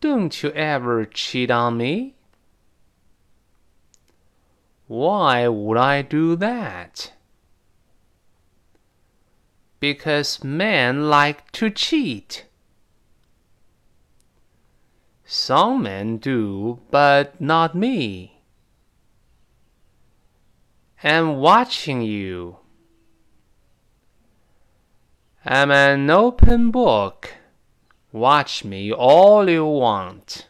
Don't you ever cheat on me? Why would I do that? Because men like to cheat. Some men do, but not me. I'm watching you. I'm an open book. Watch me all you want.